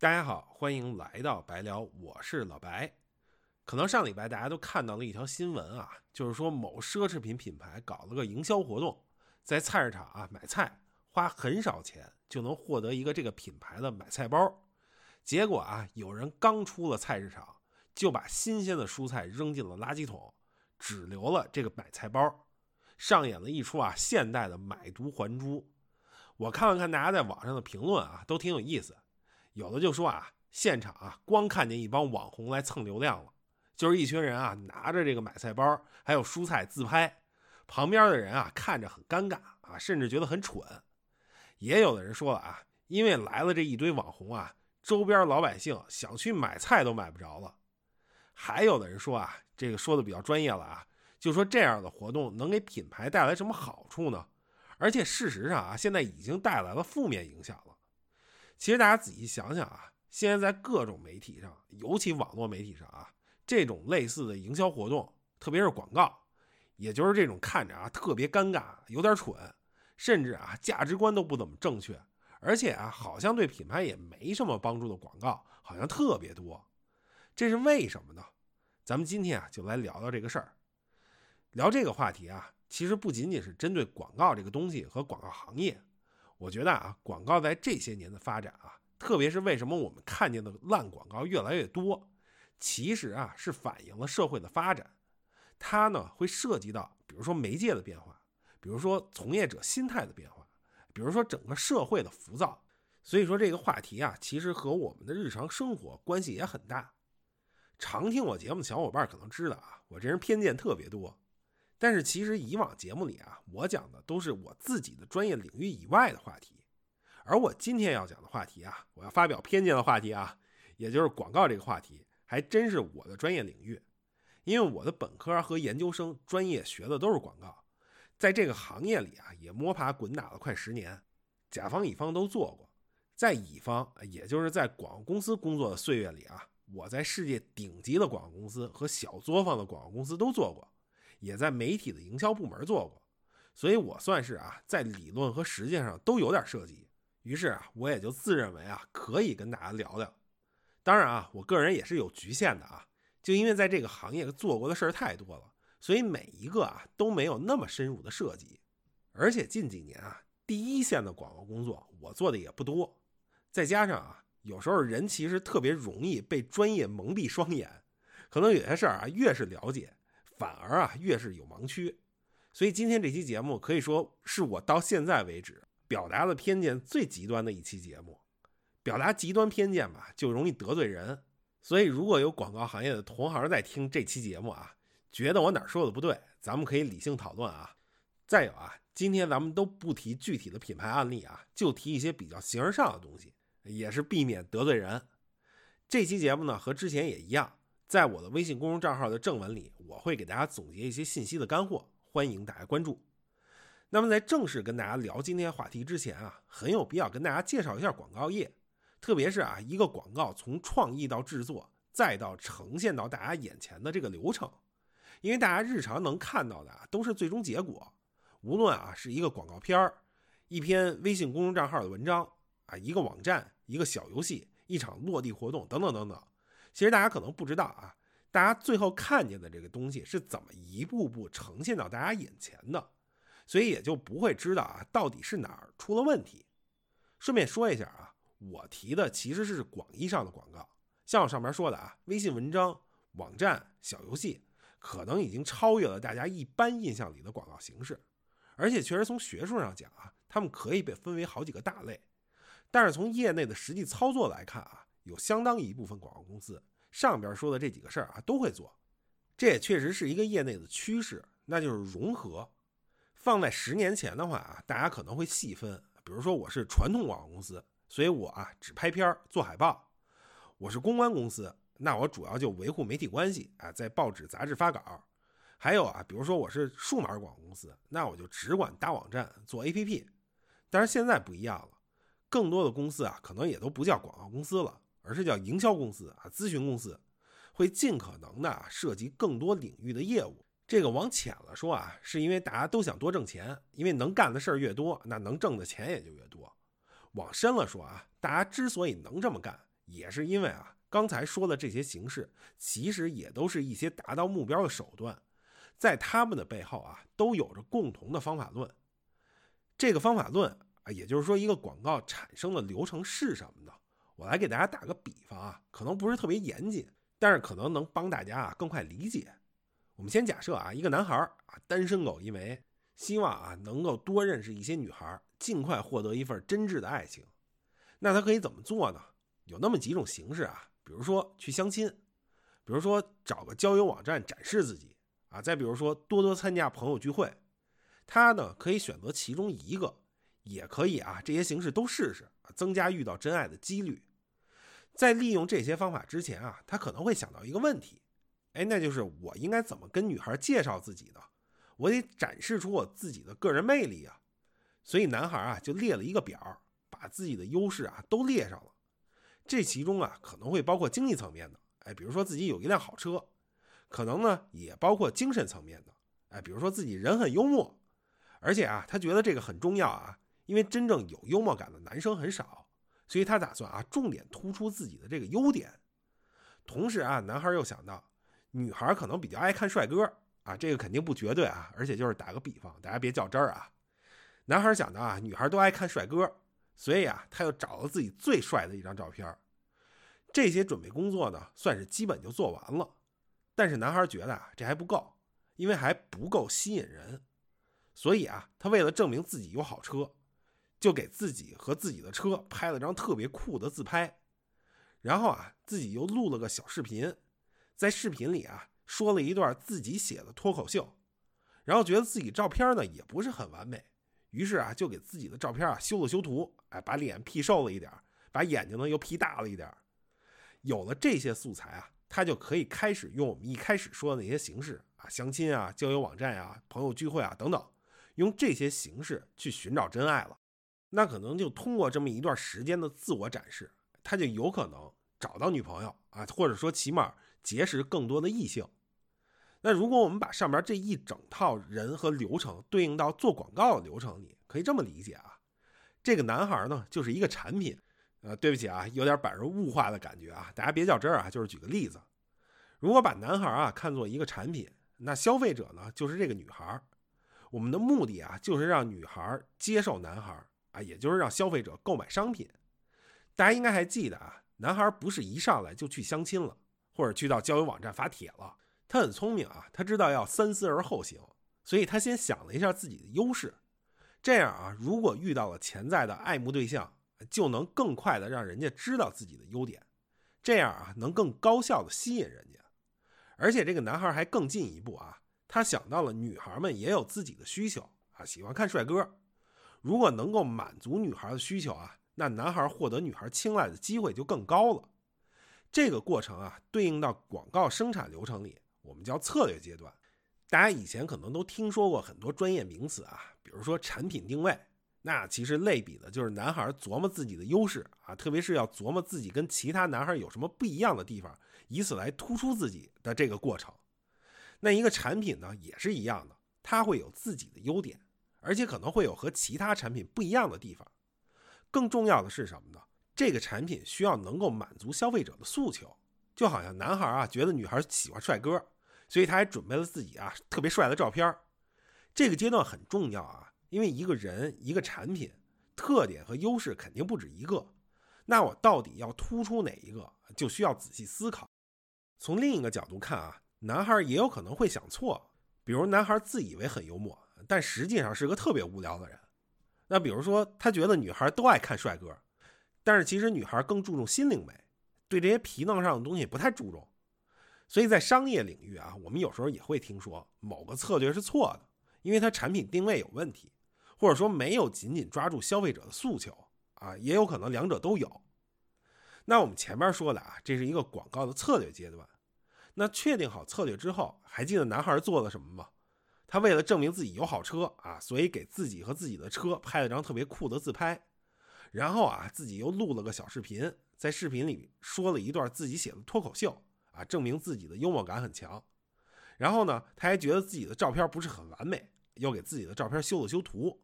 大家好，欢迎来到白聊，我是老白。可能上礼拜大家都看到了一条新闻啊，就是说某奢侈品品牌搞了个营销活动，在菜市场啊买菜，花很少钱就能获得一个这个品牌的买菜包。结果啊，有人刚出了菜市场，就把新鲜的蔬菜扔进了垃圾桶，只留了这个买菜包，上演了一出啊现代的买椟还珠。我看了看大家在网上的评论啊，都挺有意思。有的就说啊，现场啊，光看见一帮网红来蹭流量了，就是一群人啊，拿着这个买菜包还有蔬菜自拍，旁边的人啊看着很尴尬啊，甚至觉得很蠢。也有的人说了啊，因为来了这一堆网红啊，周边老百姓想去买菜都买不着了。还有的人说啊，这个说的比较专业了啊，就说这样的活动能给品牌带来什么好处呢？而且事实上啊，现在已经带来了负面影响了。其实大家仔细想想啊，现在在各种媒体上，尤其网络媒体上啊，这种类似的营销活动，特别是广告，也就是这种看着啊特别尴尬、有点蠢，甚至啊价值观都不怎么正确，而且啊好像对品牌也没什么帮助的广告，好像特别多。这是为什么呢？咱们今天啊就来聊聊这个事儿。聊这个话题啊，其实不仅仅是针对广告这个东西和广告行业。我觉得啊，广告在这些年的发展啊，特别是为什么我们看见的烂广告越来越多，其实啊是反映了社会的发展。它呢会涉及到，比如说媒介的变化，比如说从业者心态的变化，比如说整个社会的浮躁。所以说这个话题啊，其实和我们的日常生活关系也很大。常听我节目的小伙伴可能知道啊，我这人偏见特别多。但是其实以往节目里啊，我讲的都是我自己的专业领域以外的话题，而我今天要讲的话题啊，我要发表偏见的话题啊，也就是广告这个话题，还真是我的专业领域，因为我的本科和研究生专业学的都是广告，在这个行业里啊，也摸爬滚打了快十年，甲方乙方都做过，在乙方，也就是在广告公司工作的岁月里啊，我在世界顶级的广告公司和小作坊的广告公司都做过。也在媒体的营销部门做过，所以我算是啊，在理论和实践上都有点涉及。于是啊，我也就自认为啊，可以跟大家聊聊。当然啊，我个人也是有局限的啊，就因为在这个行业做过的事儿太多了，所以每一个啊都没有那么深入的涉及。而且近几年啊，第一线的广告工作我做的也不多，再加上啊，有时候人其实特别容易被专业蒙蔽双眼，可能有些事儿啊，越是了解。反而啊，越是有盲区，所以今天这期节目可以说是我到现在为止表达的偏见最极端的一期节目。表达极端偏见吧，就容易得罪人。所以如果有广告行业的同行在听这期节目啊，觉得我哪说的不对，咱们可以理性讨论啊。再有啊，今天咱们都不提具体的品牌案例啊，就提一些比较形而上的东西，也是避免得罪人。这期节目呢，和之前也一样。在我的微信公众账号的正文里，我会给大家总结一些信息的干货，欢迎大家关注。那么在正式跟大家聊今天话题之前啊，很有必要跟大家介绍一下广告业，特别是啊一个广告从创意到制作，再到呈现到大家眼前的这个流程。因为大家日常能看到的啊都是最终结果，无论啊是一个广告片儿、一篇微信公众账号的文章啊、一个网站、一个小游戏、一场落地活动等等等等。其实大家可能不知道啊，大家最后看见的这个东西是怎么一步步呈现到大家眼前的，所以也就不会知道啊到底是哪儿出了问题。顺便说一下啊，我提的其实是广义上的广告，像我上面说的啊，微信文章、网站、小游戏，可能已经超越了大家一般印象里的广告形式，而且确实从学术上讲啊，它们可以被分为好几个大类，但是从业内的实际操作来看啊。有相当一部分广告公司，上边说的这几个事儿啊都会做，这也确实是一个业内的趋势，那就是融合。放在十年前的话啊，大家可能会细分，比如说我是传统广告公司，所以我啊只拍片做海报；我是公关公司，那我主要就维护媒体关系啊，在报纸杂志发稿；还有啊，比如说我是数码广告公司，那我就只管搭网站做 APP。但是现在不一样了，更多的公司啊，可能也都不叫广告公司了。而是叫营销公司啊，咨询公司会尽可能的涉及更多领域的业务。这个往浅了说啊，是因为大家都想多挣钱，因为能干的事儿越多，那能挣的钱也就越多。往深了说啊，大家之所以能这么干，也是因为啊，刚才说的这些形式，其实也都是一些达到目标的手段，在他们的背后啊，都有着共同的方法论。这个方法论啊，也就是说，一个广告产生的流程是什么呢？我来给大家打个比方啊，可能不是特别严谨，但是可能能帮大家啊更快理解。我们先假设啊，一个男孩啊，单身狗一枚，希望啊能够多认识一些女孩，尽快获得一份真挚的爱情。那他可以怎么做呢？有那么几种形式啊，比如说去相亲，比如说找个交友网站展示自己啊，再比如说多多参加朋友聚会。他呢可以选择其中一个，也可以啊，这些形式都试试，增加遇到真爱的几率。在利用这些方法之前啊，他可能会想到一个问题，哎，那就是我应该怎么跟女孩介绍自己呢？我得展示出我自己的个人魅力啊。所以男孩啊就列了一个表，把自己的优势啊都列上了。这其中啊可能会包括经济层面的，哎，比如说自己有一辆好车；可能呢也包括精神层面的，哎，比如说自己人很幽默。而且啊，他觉得这个很重要啊，因为真正有幽默感的男生很少。所以他打算啊，重点突出自己的这个优点。同时啊，男孩又想到，女孩可能比较爱看帅哥啊，这个肯定不绝对啊，而且就是打个比方，大家别较真儿啊。男孩想到啊，女孩都爱看帅哥，所以啊，他又找了自己最帅的一张照片。这些准备工作呢，算是基本就做完了。但是男孩觉得啊，这还不够，因为还不够吸引人。所以啊，他为了证明自己有好车。就给自己和自己的车拍了张特别酷的自拍，然后啊，自己又录了个小视频，在视频里啊说了一段自己写的脱口秀，然后觉得自己照片呢也不是很完美，于是啊就给自己的照片啊修了修图，哎，把脸 P 瘦了一点，把眼睛呢又 P 大了一点。有了这些素材啊，他就可以开始用我们一开始说的那些形式啊，相亲啊、交友网站啊、朋友聚会啊等等，用这些形式去寻找真爱了。那可能就通过这么一段时间的自我展示，他就有可能找到女朋友啊，或者说起码结识更多的异性。那如果我们把上边这一整套人和流程对应到做广告的流程里，可以这么理解啊，这个男孩呢就是一个产品。呃，对不起啊，有点把人物化的感觉啊，大家别较真儿啊，就是举个例子，如果把男孩啊看作一个产品，那消费者呢就是这个女孩，我们的目的啊就是让女孩接受男孩。啊，也就是让消费者购买商品。大家应该还记得啊，男孩不是一上来就去相亲了，或者去到交友网站发帖了。他很聪明啊，他知道要三思而后行，所以他先想了一下自己的优势。这样啊，如果遇到了潜在的爱慕对象，就能更快的让人家知道自己的优点，这样啊，能更高效的吸引人家。而且这个男孩还更进一步啊，他想到了女孩们也有自己的需求啊，喜欢看帅哥。如果能够满足女孩的需求啊，那男孩获得女孩青睐的机会就更高了。这个过程啊，对应到广告生产流程里，我们叫策略阶段。大家以前可能都听说过很多专业名词啊，比如说产品定位，那其实类比的就是男孩琢磨自己的优势啊，特别是要琢磨自己跟其他男孩有什么不一样的地方，以此来突出自己的这个过程。那一个产品呢，也是一样的，它会有自己的优点。而且可能会有和其他产品不一样的地方。更重要的是什么呢？这个产品需要能够满足消费者的诉求。就好像男孩啊觉得女孩喜欢帅哥，所以他还准备了自己啊特别帅的照片。这个阶段很重要啊，因为一个人一个产品特点和优势肯定不止一个。那我到底要突出哪一个，就需要仔细思考。从另一个角度看啊，男孩也有可能会想错，比如男孩自以为很幽默。但实际上是个特别无聊的人。那比如说，他觉得女孩都爱看帅哥，但是其实女孩更注重心灵美，对这些皮囊上的东西不太注重。所以在商业领域啊，我们有时候也会听说某个策略是错的，因为它产品定位有问题，或者说没有紧紧抓住消费者的诉求啊，也有可能两者都有。那我们前面说的啊，这是一个广告的策略阶段。那确定好策略之后，还记得男孩做了什么吗？他为了证明自己有好车啊，所以给自己和自己的车拍了张特别酷的自拍，然后啊，自己又录了个小视频，在视频里说了一段自己写的脱口秀啊，证明自己的幽默感很强。然后呢，他还觉得自己的照片不是很完美，又给自己的照片修了修图。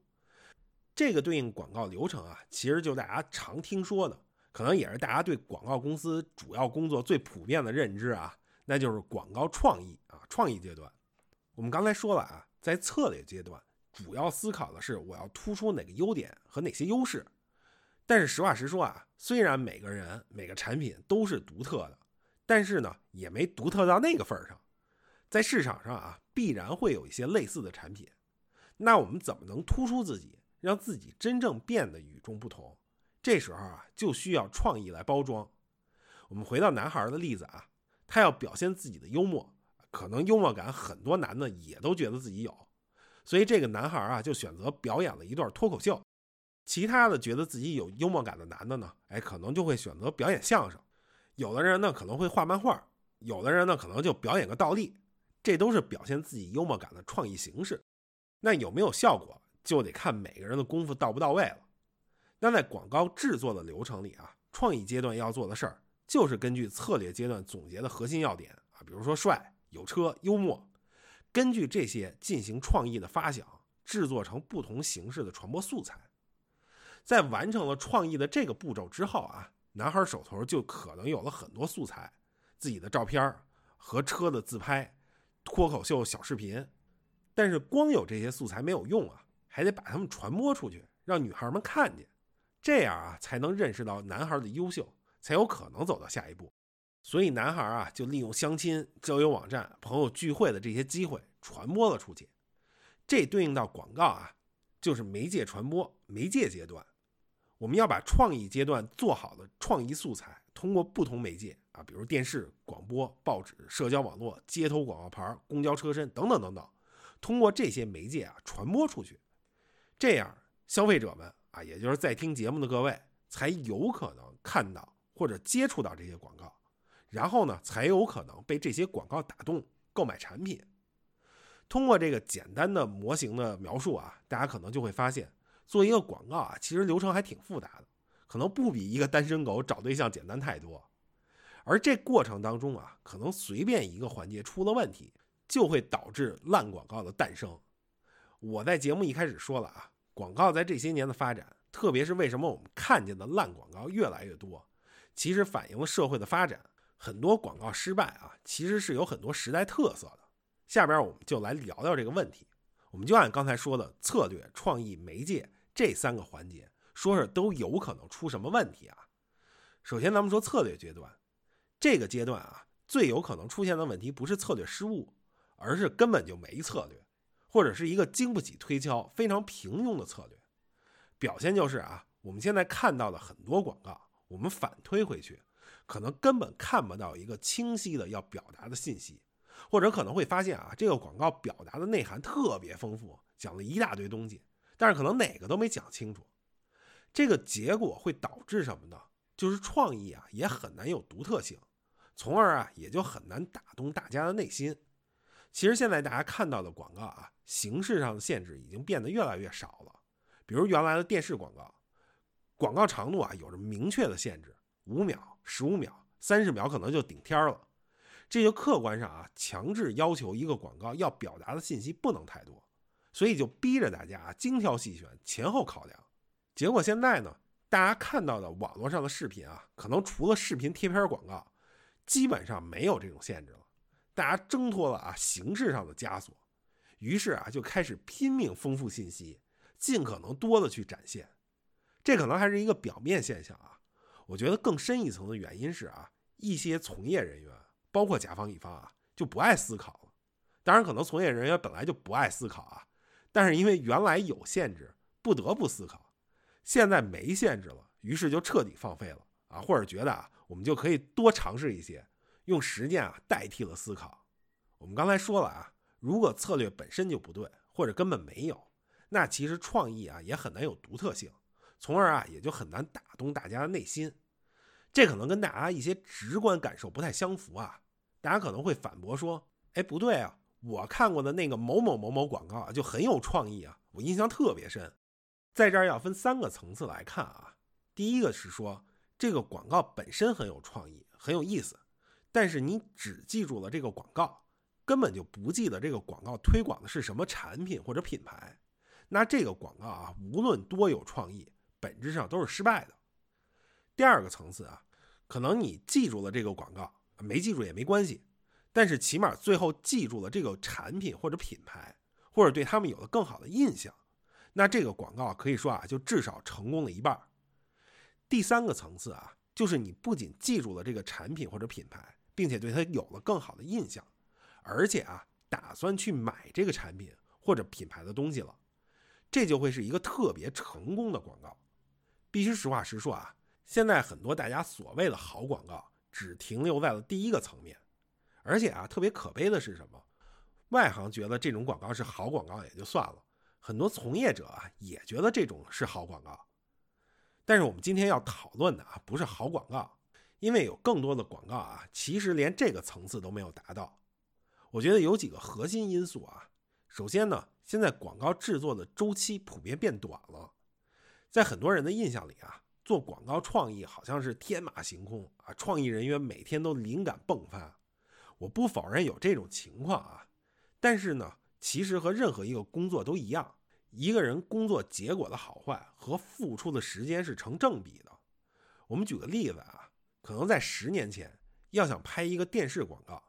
这个对应广告流程啊，其实就大家常听说的，可能也是大家对广告公司主要工作最普遍的认知啊，那就是广告创意啊，创意阶段。我们刚才说了啊，在策略阶段，主要思考的是我要突出哪个优点和哪些优势。但是实话实说啊，虽然每个人每个产品都是独特的，但是呢，也没独特到那个份儿上。在市场上啊，必然会有一些类似的产品。那我们怎么能突出自己，让自己真正变得与众不同？这时候啊，就需要创意来包装。我们回到男孩的例子啊，他要表现自己的幽默，可能幽默感很多男的也都觉得自己有，所以这个男孩啊就选择表演了一段脱口秀。其他的觉得自己有幽默感的男的呢，哎，可能就会选择表演相声。有的人呢可能会画漫画，有的人呢可能就表演个倒立，这都是表现自己幽默感的创意形式。那有没有效果，就得看每个人的功夫到不到位了。那在广告制作的流程里啊，创意阶段要做的事儿，就是根据策略阶段总结的核心要点啊，比如说帅、有车、幽默，根据这些进行创意的发想，制作成不同形式的传播素材。在完成了创意的这个步骤之后啊，男孩手头就可能有了很多素材，自己的照片和车的自拍、脱口秀小视频。但是光有这些素材没有用啊，还得把它们传播出去，让女孩们看见。这样啊，才能认识到男孩的优秀，才有可能走到下一步。所以男孩啊，就利用相亲、交友网站、朋友聚会的这些机会传播了出去。这对应到广告啊，就是媒介传播、媒介阶段。我们要把创意阶段做好的创意素材，通过不同媒介啊，比如电视、广播、报纸、社交网络、街头广告牌、公交车身等等等等，通过这些媒介啊传播出去。这样，消费者们。啊，也就是在听节目的各位，才有可能看到或者接触到这些广告，然后呢，才有可能被这些广告打动购买产品。通过这个简单的模型的描述啊，大家可能就会发现，做一个广告啊，其实流程还挺复杂的，可能不比一个单身狗找对象简单太多。而这过程当中啊，可能随便一个环节出了问题，就会导致烂广告的诞生。我在节目一开始说了啊。广告在这些年的发展，特别是为什么我们看见的烂广告越来越多，其实反映了社会的发展。很多广告失败啊，其实是有很多时代特色的。下边我们就来聊聊这个问题。我们就按刚才说的策略、创意、媒介这三个环节，说说都有可能出什么问题啊？首先，咱们说策略阶段，这个阶段啊，最有可能出现的问题不是策略失误，而是根本就没策略。或者是一个经不起推敲、非常平庸的策略，表现就是啊，我们现在看到的很多广告，我们反推回去，可能根本看不到一个清晰的要表达的信息，或者可能会发现啊，这个广告表达的内涵特别丰富，讲了一大堆东西，但是可能哪个都没讲清楚，这个结果会导致什么呢？就是创意啊也很难有独特性，从而啊也就很难打动大家的内心。其实现在大家看到的广告啊。形式上的限制已经变得越来越少了，比如原来的电视广告，广告长度啊有着明确的限制，五秒、十五秒、三十秒可能就顶天了。这就客观上啊强制要求一个广告要表达的信息不能太多，所以就逼着大家啊精挑细选、前后考量。结果现在呢，大家看到的网络上的视频啊，可能除了视频贴片广告，基本上没有这种限制了。大家挣脱了啊形式上的枷锁。于是啊，就开始拼命丰富信息，尽可能多的去展现。这可能还是一个表面现象啊。我觉得更深一层的原因是啊，一些从业人员，包括甲方乙方啊，就不爱思考了。当然，可能从业人员本来就不爱思考啊，但是因为原来有限制，不得不思考。现在没限制了，于是就彻底放飞了啊，或者觉得啊，我们就可以多尝试一些，用实践啊代替了思考。我们刚才说了啊。如果策略本身就不对，或者根本没有，那其实创意啊也很难有独特性，从而啊也就很难打动大家的内心。这可能跟大家一些直观感受不太相符啊。大家可能会反驳说：“哎，不对啊，我看过的那个某某某某广告啊就很有创意啊，我印象特别深。”在这儿要分三个层次来看啊。第一个是说这个广告本身很有创意，很有意思，但是你只记住了这个广告。根本就不记得这个广告推广的是什么产品或者品牌，那这个广告啊，无论多有创意，本质上都是失败的。第二个层次啊，可能你记住了这个广告，没记住也没关系，但是起码最后记住了这个产品或者品牌，或者对他们有了更好的印象，那这个广告可以说啊，就至少成功了一半。第三个层次啊，就是你不仅记住了这个产品或者品牌，并且对它有了更好的印象，而且啊，打算去买这个产品或者品牌的东西了，这就会是一个特别成功的广告。必须实话实说啊。现在很多大家所谓的好广告，只停留在了第一个层面，而且啊，特别可悲的是什么？外行觉得这种广告是好广告也就算了，很多从业者啊也觉得这种是好广告。但是我们今天要讨论的啊，不是好广告，因为有更多的广告啊，其实连这个层次都没有达到。我觉得有几个核心因素啊。首先呢，现在广告制作的周期普遍变短了，在很多人的印象里啊。做广告创意好像是天马行空啊，创意人员每天都灵感迸发。我不否认有这种情况啊，但是呢，其实和任何一个工作都一样，一个人工作结果的好坏和付出的时间是成正比的。我们举个例子啊，可能在十年前要想拍一个电视广告，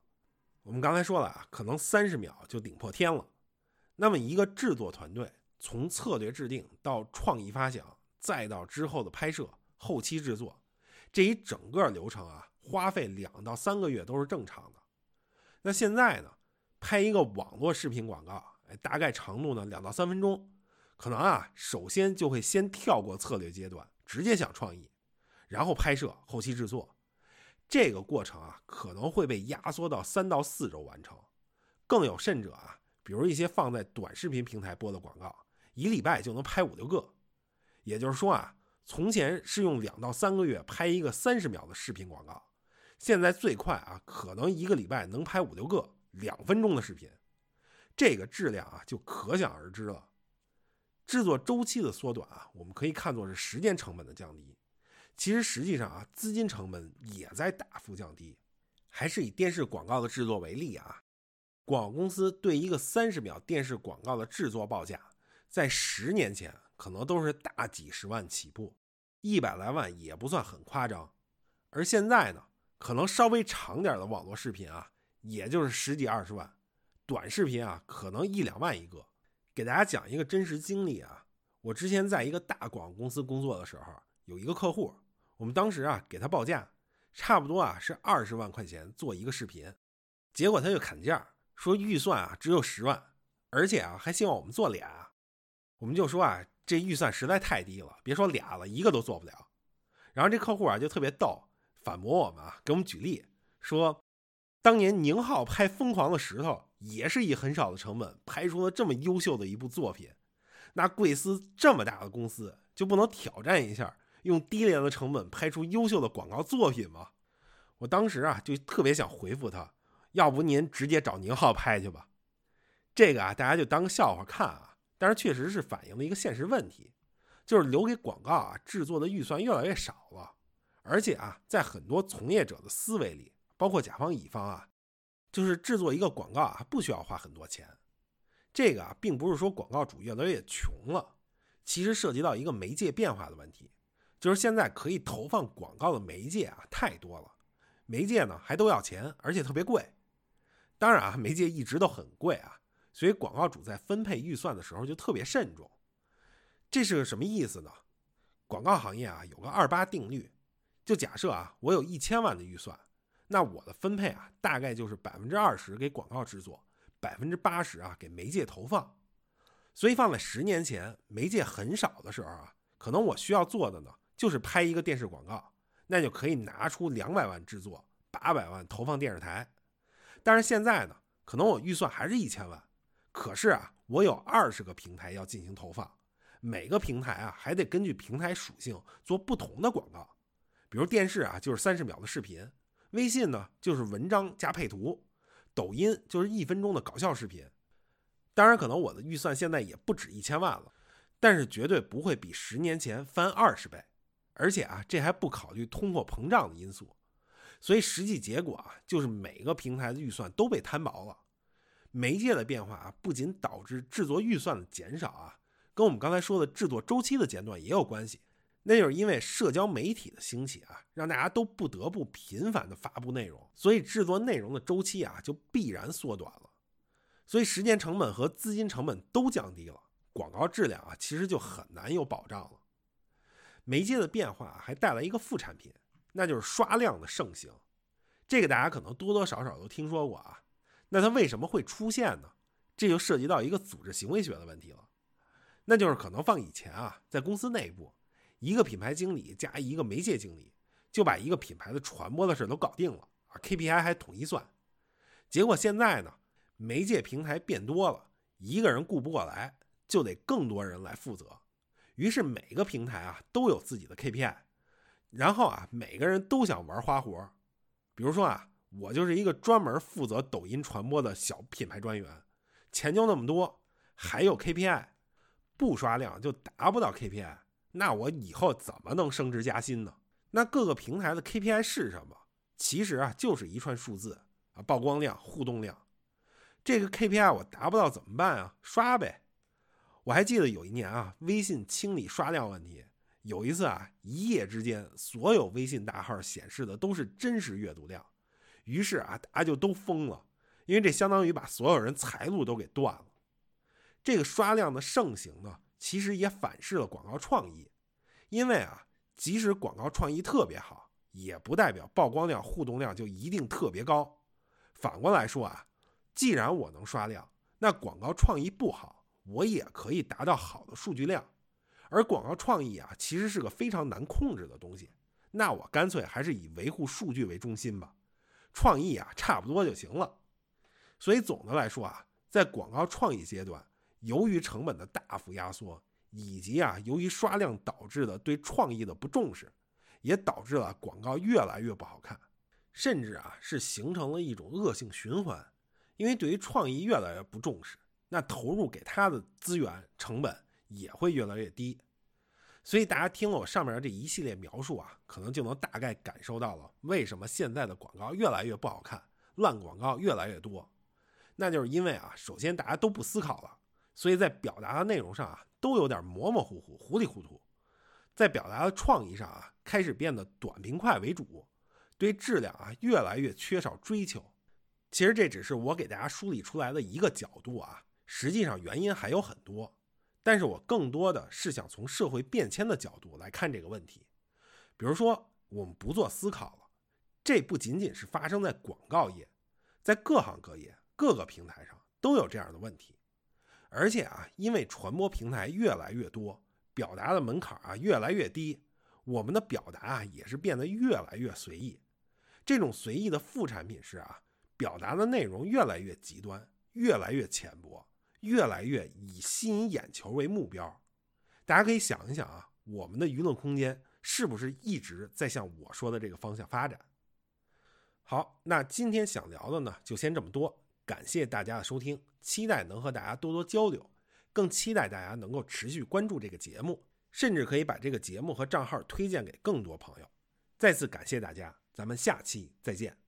我们刚才说了啊，可能三十秒就顶破天了。那么一个制作团队从策略制定到创意发想。再到之后的拍摄、后期制作，这一整个流程啊，花费两到三个月都是正常的。那现在呢，拍一个网络视频广告，哎，大概长度呢两到三分钟，可能啊，首先就会先跳过策略阶段，直接想创意，然后拍摄、后期制作，这个过程啊，可能会被压缩到三到四周完成。更有甚者啊，比如一些放在短视频平台播的广告，一礼拜就能拍五六个。也就是说啊，从前是用两到三个月拍一个三十秒的视频广告，现在最快啊，可能一个礼拜能拍五六个两分钟的视频，这个质量啊就可想而知了。制作周期的缩短啊，我们可以看作是时间成本的降低，其实实际上啊，资金成本也在大幅降低。还是以电视广告的制作为例啊，广告公司对一个三十秒电视广告的制作报价，在十年前。可能都是大几十万起步，一百来万也不算很夸张。而现在呢，可能稍微长点的网络视频啊，也就是十几二十万；短视频啊，可能一两万一个。给大家讲一个真实经历啊，我之前在一个大广告公司工作的时候，有一个客户，我们当时啊给他报价，差不多啊是二十万块钱做一个视频，结果他就砍价，说预算啊只有十万，而且啊还希望我们做俩，我们就说啊。这预算实在太低了，别说俩了，一个都做不了。然后这客户啊就特别逗，反驳我们啊，给我们举例说，当年宁浩拍《疯狂的石头》也是以很少的成本拍出了这么优秀的一部作品。那贵司这么大的公司就不能挑战一下，用低廉的成本拍出优秀的广告作品吗？我当时啊就特别想回复他，要不您直接找宁浩拍去吧。这个啊大家就当个笑话看啊。但是确实是反映了一个现实问题，就是留给广告啊制作的预算越来越少了，而且啊，在很多从业者的思维里，包括甲方乙方啊，就是制作一个广告啊不需要花很多钱。这个啊，并不是说广告主越来越穷了，其实涉及到一个媒介变化的问题，就是现在可以投放广告的媒介啊太多了，媒介呢还都要钱，而且特别贵。当然啊，媒介一直都很贵啊。所以广告主在分配预算的时候就特别慎重，这是个什么意思呢？广告行业啊有个二八定律，就假设啊我有一千万的预算，那我的分配啊大概就是百分之二十给广告制作，百分之八十啊给媒介投放。所以放在十年前媒介很少的时候啊，可能我需要做的呢就是拍一个电视广告，那就可以拿出两百万制作，八百万投放电视台。但是现在呢，可能我预算还是一千万。可是啊，我有二十个平台要进行投放，每个平台啊还得根据平台属性做不同的广告。比如电视啊就是三十秒的视频，微信呢就是文章加配图，抖音就是一分钟的搞笑视频。当然，可能我的预算现在也不止一千万了，但是绝对不会比十年前翻二十倍。而且啊，这还不考虑通货膨胀的因素。所以实际结果啊，就是每个平台的预算都被摊薄了。媒介的变化啊，不仅导致制作预算的减少啊，跟我们刚才说的制作周期的简短也有关系。那就是因为社交媒体的兴起啊，让大家都不得不频繁的发布内容，所以制作内容的周期啊就必然缩短了，所以时间成本和资金成本都降低了，广告质量啊其实就很难有保障了。媒介的变化还带来一个副产品，那就是刷量的盛行，这个大家可能多多少少都听说过啊。那它为什么会出现呢？这就涉及到一个组织行为学的问题了，那就是可能放以前啊，在公司内部。一个品牌经理加一个媒介经理，就把一个品牌的传播的事都搞定了啊，KPI 还统一算。结果现在呢，媒介平台变多了，一个人顾不过来，就得更多人来负责。于是每个平台啊都有自己的 KPI，然后啊每个人都想玩花活。比如说啊，我就是一个专门负责抖音传播的小品牌专员，钱就那么多，还有 KPI，不刷量就达不到 KPI。那我以后怎么能升职加薪呢？那各个平台的 KPI 是什么？其实啊，就是一串数字啊，曝光量、互动量。这个 KPI 我达不到怎么办啊？刷呗。我还记得有一年啊，微信清理刷量问题，有一次啊，一夜之间所有微信大号显示的都是真实阅读量，于是啊，大家就都疯了，因为这相当于把所有人财路都给断了。这个刷量的盛行呢？其实也反噬了广告创意，因为啊，即使广告创意特别好，也不代表曝光量、互动量就一定特别高。反过来说啊，既然我能刷量，那广告创意不好，我也可以达到好的数据量。而广告创意啊，其实是个非常难控制的东西，那我干脆还是以维护数据为中心吧，创意啊差不多就行了。所以总的来说啊，在广告创意阶段。由于成本的大幅压缩，以及啊，由于刷量导致的对创意的不重视，也导致了广告越来越不好看，甚至啊，是形成了一种恶性循环。因为对于创意越来越不重视，那投入给他的资源成本也会越来越低。所以大家听了我上面的这一系列描述啊，可能就能大概感受到了为什么现在的广告越来越不好看，烂广告越来越多。那就是因为啊，首先大家都不思考了。所以在表达的内容上啊，都有点模模糊糊、糊里糊涂；在表达的创意上啊，开始变得短平快为主，对质量啊越来越缺少追求。其实这只是我给大家梳理出来的一个角度啊，实际上原因还有很多。但是我更多的是想从社会变迁的角度来看这个问题。比如说，我们不做思考了，这不仅仅是发生在广告业，在各行各业、各个平台上都有这样的问题。而且啊，因为传播平台越来越多，表达的门槛啊越来越低，我们的表达啊也是变得越来越随意。这种随意的副产品是啊，表达的内容越来越极端，越来越浅薄，越来越以吸引眼球为目标。大家可以想一想啊，我们的舆论空间是不是一直在向我说的这个方向发展？好，那今天想聊的呢，就先这么多。感谢大家的收听，期待能和大家多多交流，更期待大家能够持续关注这个节目，甚至可以把这个节目和账号推荐给更多朋友。再次感谢大家，咱们下期再见。